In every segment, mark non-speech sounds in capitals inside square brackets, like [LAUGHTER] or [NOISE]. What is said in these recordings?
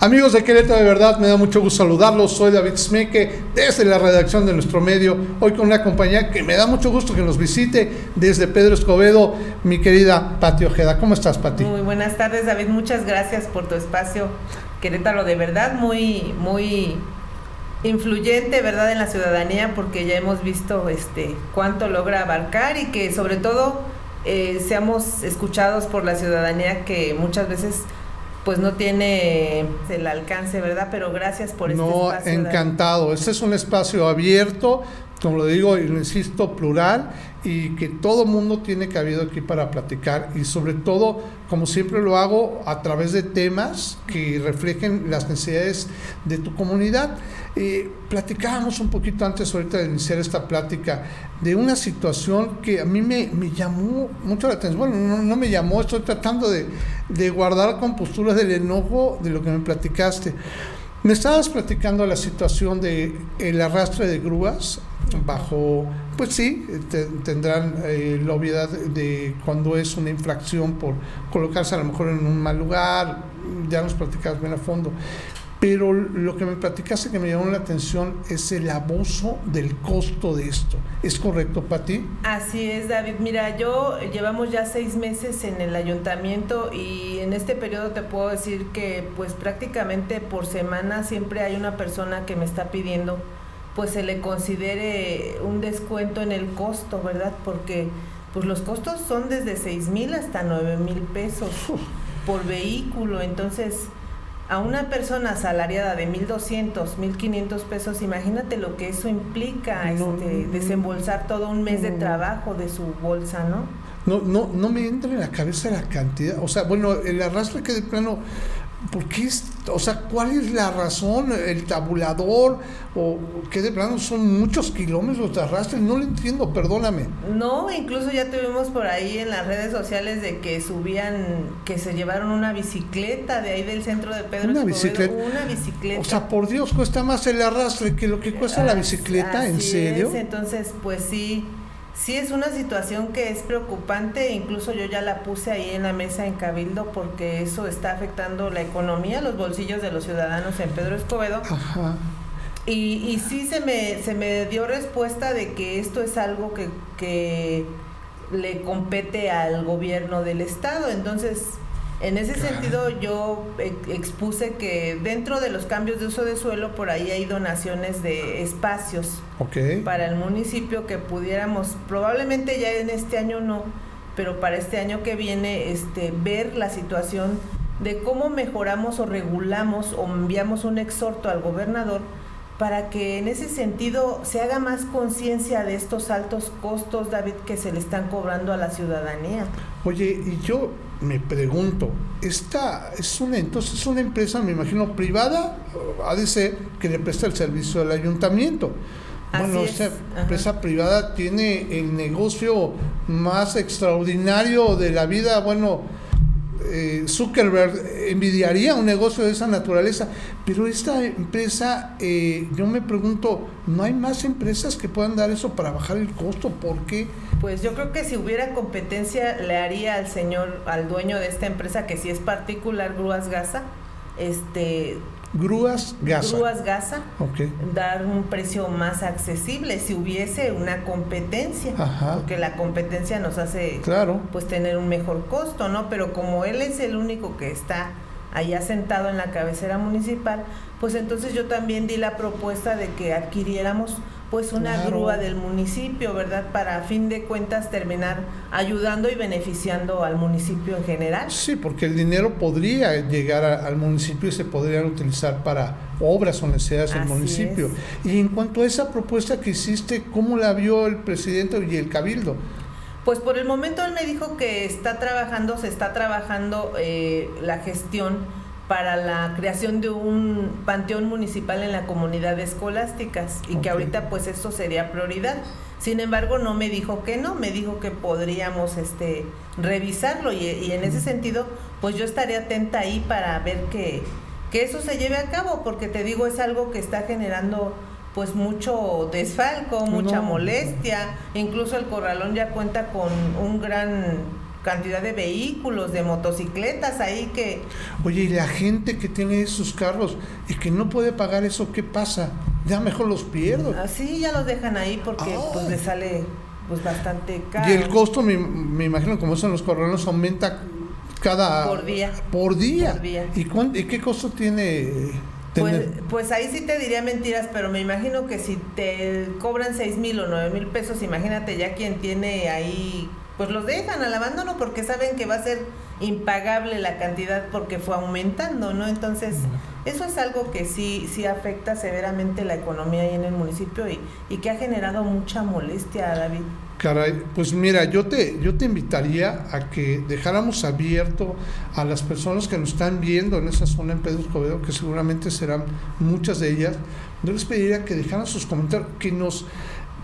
Amigos de Querétaro, de verdad me da mucho gusto saludarlos. Soy David Smeke desde la redacción de nuestro medio. Hoy con una compañía que me da mucho gusto que nos visite desde Pedro Escobedo, mi querida Pati Ojeda. ¿Cómo estás, Pati? Muy buenas tardes, David. Muchas gracias por tu espacio. Querétaro, de verdad, muy, muy influyente, ¿verdad?, en la ciudadanía, porque ya hemos visto este cuánto logra abarcar y que sobre todo eh, seamos escuchados por la ciudadanía que muchas veces pues no tiene el alcance, ¿verdad? Pero gracias por este no, espacio. encantado. Este es un espacio abierto, como lo digo y lo insisto, plural y que todo mundo tiene cabido aquí para platicar y sobre todo, como siempre lo hago, a través de temas que reflejen las necesidades de tu comunidad. Eh, platicábamos un poquito antes ahorita de iniciar esta plática de una situación que a mí me, llamó mucho la atención. Bueno, no, me llamó, estoy tratando de, de guardar compostura del enojo de lo que me platicaste. Me estabas platicando la situación de el arrastre de grúas bajo, pues sí, te, tendrán eh, la obviedad de cuando es una infracción por colocarse a lo mejor en un mal lugar, ya nos platicabas bien a fondo. Pero lo que me platicaste que me llamó la atención es el abuso del costo de esto. ¿Es correcto, Pati? Así es, David. Mira, yo llevamos ya seis meses en el ayuntamiento y en este periodo te puedo decir que pues prácticamente por semana siempre hay una persona que me está pidiendo pues se le considere un descuento en el costo, ¿verdad? Porque pues los costos son desde seis mil hasta nueve mil pesos por vehículo, entonces a una persona asalariada de 1.200, 1.500 pesos, imagínate lo que eso implica, este, desembolsar todo un mes de trabajo de su bolsa, ¿no? No, no, no me entra en la cabeza la cantidad, o sea, bueno, el arrastre que de plano, ¿por qué es, o sea, cuál es la razón, el tabulador, o que de plano son muchos kilómetros de arrastre? No lo entiendo, perdóname. No, incluso ya tuvimos por ahí en las redes sociales de que subían, que se llevaron una bicicleta de ahí del centro de Pedro Una Escobedo, bicicleta. Una bicicleta. O sea, por Dios, cuesta más el arrastre que lo que cuesta la bicicleta, ¿en serio? es, entonces, pues sí, sí es una situación que es preocupante, incluso yo ya la puse ahí en la mesa en Cabildo porque eso está afectando la economía, los bolsillos de los ciudadanos en Pedro Escobedo. Ajá. Y, y sí se me, se me dio respuesta de que esto es algo que, que le compete al gobierno del estado. Entonces, en ese Claro. sentido yo expuse que dentro de los cambios de uso de suelo por ahí hay donaciones de espacios para el municipio que pudiéramos, probablemente ya en este año no, pero para este año que viene, este, ver la situación de cómo mejoramos o regulamos o enviamos un exhorto al gobernador para que en ese sentido se haga más conciencia de estos altos costos, David, que se le están cobrando a la ciudadanía. Oye, y yo me pregunto, esta es una entonces es una empresa, me imagino, privada, ha de ser que le presta el servicio al ayuntamiento. Así bueno, es, esta ajá. empresa privada tiene el negocio más extraordinario de la vida. Bueno, eh, Zuckerberg envidiaría un negocio de esa naturaleza, pero esta empresa, eh, yo me pregunto, ¿no hay más empresas que puedan dar eso para bajar el costo? ¿Por qué? Pues yo creo que si hubiera competencia le haría al señor, al dueño de esta empresa que si es particular Grúas Gaza, este Grúas Gaza. Grúas Gaza, dar un precio más accesible si hubiese una competencia, Ajá. porque la competencia nos hace Claro. pues tener un mejor costo, ¿no? Pero como él es el único que está allá sentado en la cabecera municipal, pues entonces yo también di la propuesta de que adquiriéramos pues una Claro. grúa del municipio, ¿verdad? Para a fin de cuentas terminar ayudando y beneficiando al municipio en general. Sí, porque el dinero podría llegar a- al municipio y se podrían utilizar para obras o necesidades del municipio. Y en cuanto a esa propuesta que hiciste, ¿cómo la vio el presidente y el cabildo? Pues por el momento él me dijo que está trabajando, se está trabajando eh, la gestión para la creación de un panteón municipal en la comunidad de escolásticas y que ahorita pues esto sería prioridad. Sin embargo, no me dijo que no, me dijo que podríamos este revisarlo y, y en ese sentido, pues yo estaré atenta ahí para ver que, que eso se lleve a cabo, porque te digo, es algo que está generando pues mucho desfalco, mucha No. molestia, incluso el corralón ya cuenta con un gran cantidad de vehículos, de motocicletas ahí que... Oye, y la gente que tiene esos carros y que no puede pagar eso, ¿qué pasa? Ya mejor los pierdo. Así ya los dejan ahí porque pues le sale pues bastante caro. Y el costo, me, me imagino, como son los corralones, aumenta cada... Por día. Por día. Por día. ¿Y, ¿Y qué costo tiene pues, pues, ahí sí te diría mentiras, pero me imagino que si te cobran seis mil o nueve mil pesos, imagínate ya quien tiene ahí, pues los dejan al abandono porque saben que va a ser impagable la cantidad porque fue aumentando, ¿no? Entonces, eso es algo que sí, sí afecta severamente la economía ahí en el municipio y, y que ha generado mucha molestia, David. Caray, pues mira, yo te, yo te invitaría a que dejáramos abierto a las personas que nos están viendo en esa zona en Pedro Escobedo, que seguramente serán muchas de ellas. Yo les pediría que dejaran sus comentarios, que nos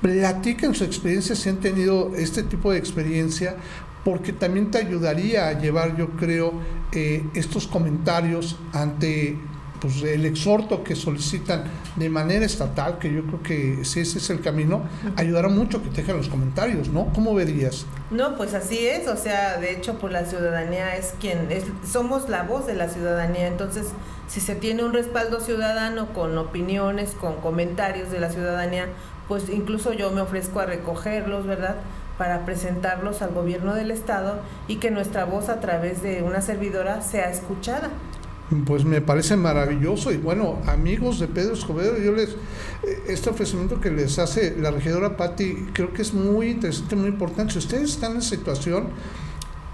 platiquen su experiencia si han tenido este tipo de experiencia, porque también te ayudaría a llevar, yo creo, eh, estos comentarios ante pues el exhorto que solicitan de manera estatal, que yo creo que si ese es el camino, ayudará mucho que te dejen los comentarios, ¿no? ¿Cómo verías? No, pues así es, o sea, de hecho, pues la ciudadanía es quien, es, somos la voz de la ciudadanía, entonces, si se tiene un respaldo ciudadano con opiniones, con comentarios de la ciudadanía, pues incluso yo me ofrezco a recogerlos, ¿verdad? para presentarlos al gobierno del estado y que nuestra voz a través de una servidora sea escuchada. Pues me parece maravilloso y bueno, amigos de Pedro Escobedo, yo les, eh, este ofrecimiento que les hace la regidora Patti, creo que es muy interesante, muy importante. Si ustedes están en situación,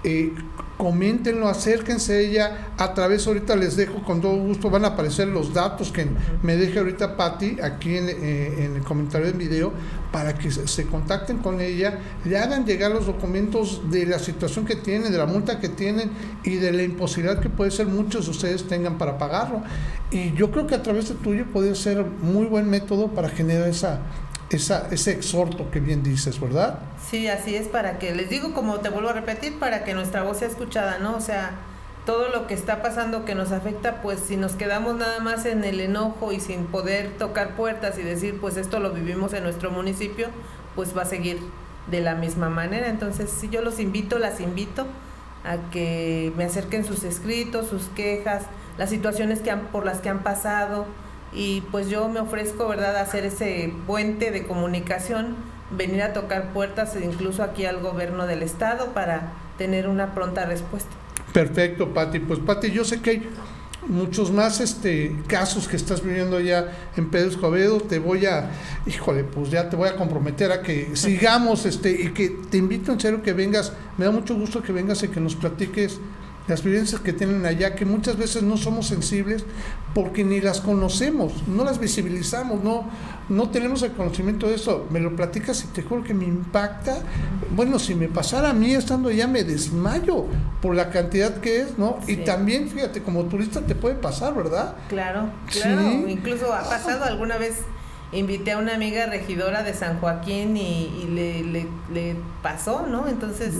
eh, coméntenlo, acérquense a ella a través, ahorita les dejo con todo gusto, van a aparecer los datos que me deje ahorita Patti aquí eh, en, el comentario del video para que se, contacten con ella, le hagan llegar los documentos de la situación que tienen, de la multa que tienen y de la imposibilidad que puede ser muchos de ustedes tengan para pagarlo. Y yo creo que a través de tuyo puede ser muy buen método para generar esa, esa, ese exhorto que bien dices, ¿verdad? Sí, así es, para que, les digo, como te vuelvo a repetir, para que nuestra voz sea escuchada, ¿no? O sea, todo lo que está pasando que nos afecta, pues si nos quedamos nada más en el enojo y sin poder tocar puertas y decir, pues esto lo vivimos en nuestro municipio, pues va a seguir de la misma manera. Entonces, si yo los invito, las invito a que me acerquen sus escritos, sus quejas, las situaciones que han, por las que han pasado, y pues yo me ofrezco, ¿verdad?, a hacer ese puente de comunicación, venir a tocar puertas incluso aquí al gobierno del estado para tener una pronta respuesta. Perfecto, Pati. Pues Pati, yo sé que hay muchos más este casos que estás viviendo ya en Pedro Escobedo, te voy a, híjole, pues ya te voy a comprometer a que [LAUGHS] sigamos este y que te invito en serio que vengas, me da mucho gusto que vengas y que nos platiques las vivencias que tienen allá, que muchas veces no somos sensibles porque ni las conocemos, no las visibilizamos, no, no tenemos el conocimiento de eso. Me lo platicas y te juro que me impacta. Bueno, si me pasara a mí estando allá, me desmayo por la cantidad que es, ¿no? Y también, fíjate, como turista te puede pasar, ¿verdad? Claro, claro. Incluso ha pasado alguna vez invité a una amiga regidora de San Joaquín y, le, le, pasó, ¿no? Entonces...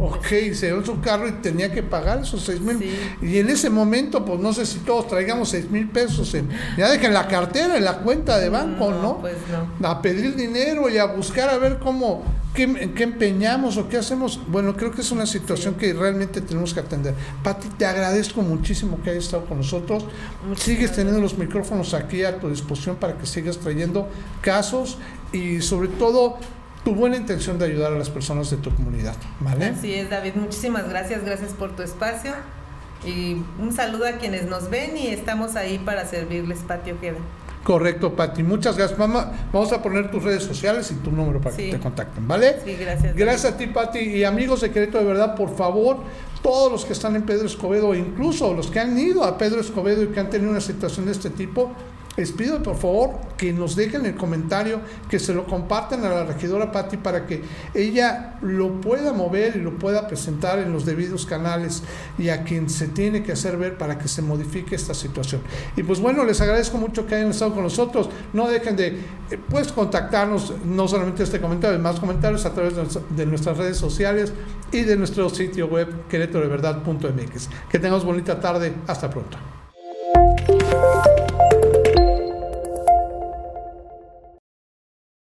Ok, se dio su carro y tenía que pagar esos seis mil. Y en ese momento, pues no sé si todos traigamos seis mil pesos en, ya dejen la cartera, en la cuenta de banco, ¿no? ¿no? Pues no. A pedir dinero y a buscar a ver cómo ¿Qué, ¿Qué, empeñamos o qué hacemos? Bueno, creo que es una situación que realmente tenemos que atender. Pati, te agradezco muchísimo que hayas estado con nosotros. Sigues teniendo los micrófonos aquí a tu disposición para que sigas trayendo casos y sobre todo tu buena intención de ayudar a las personas de tu comunidad. ¿vale? Así es, David. Muchísimas gracias. Gracias por tu espacio. Y un saludo a quienes nos ven y estamos ahí para servirles, Patio Queda. Correcto, Pati. Muchas gracias, mamá. Vamos a poner tus redes sociales y tu número para que te contacten, ¿vale? Sí, gracias. Gracias a ti, Pati. Y amigos de Querétaro, de verdad, por favor, todos los que están en Pedro Escobedo, incluso los que han ido a Pedro Escobedo y que han tenido una situación de este tipo, les pido por favor que nos dejen el comentario, que se lo compartan a la regidora Patti para que ella lo pueda mover y lo pueda presentar en los debidos canales y a quien se tiene que hacer ver para que se modifique esta situación. Y pues bueno, les agradezco mucho que hayan estado con nosotros. No dejen de eh, pues contactarnos, no solamente este comentario, más comentarios a través de nuestras redes sociales y de nuestro sitio web queretodeverdad.mx. Que tengamos bonita tarde. Hasta pronto.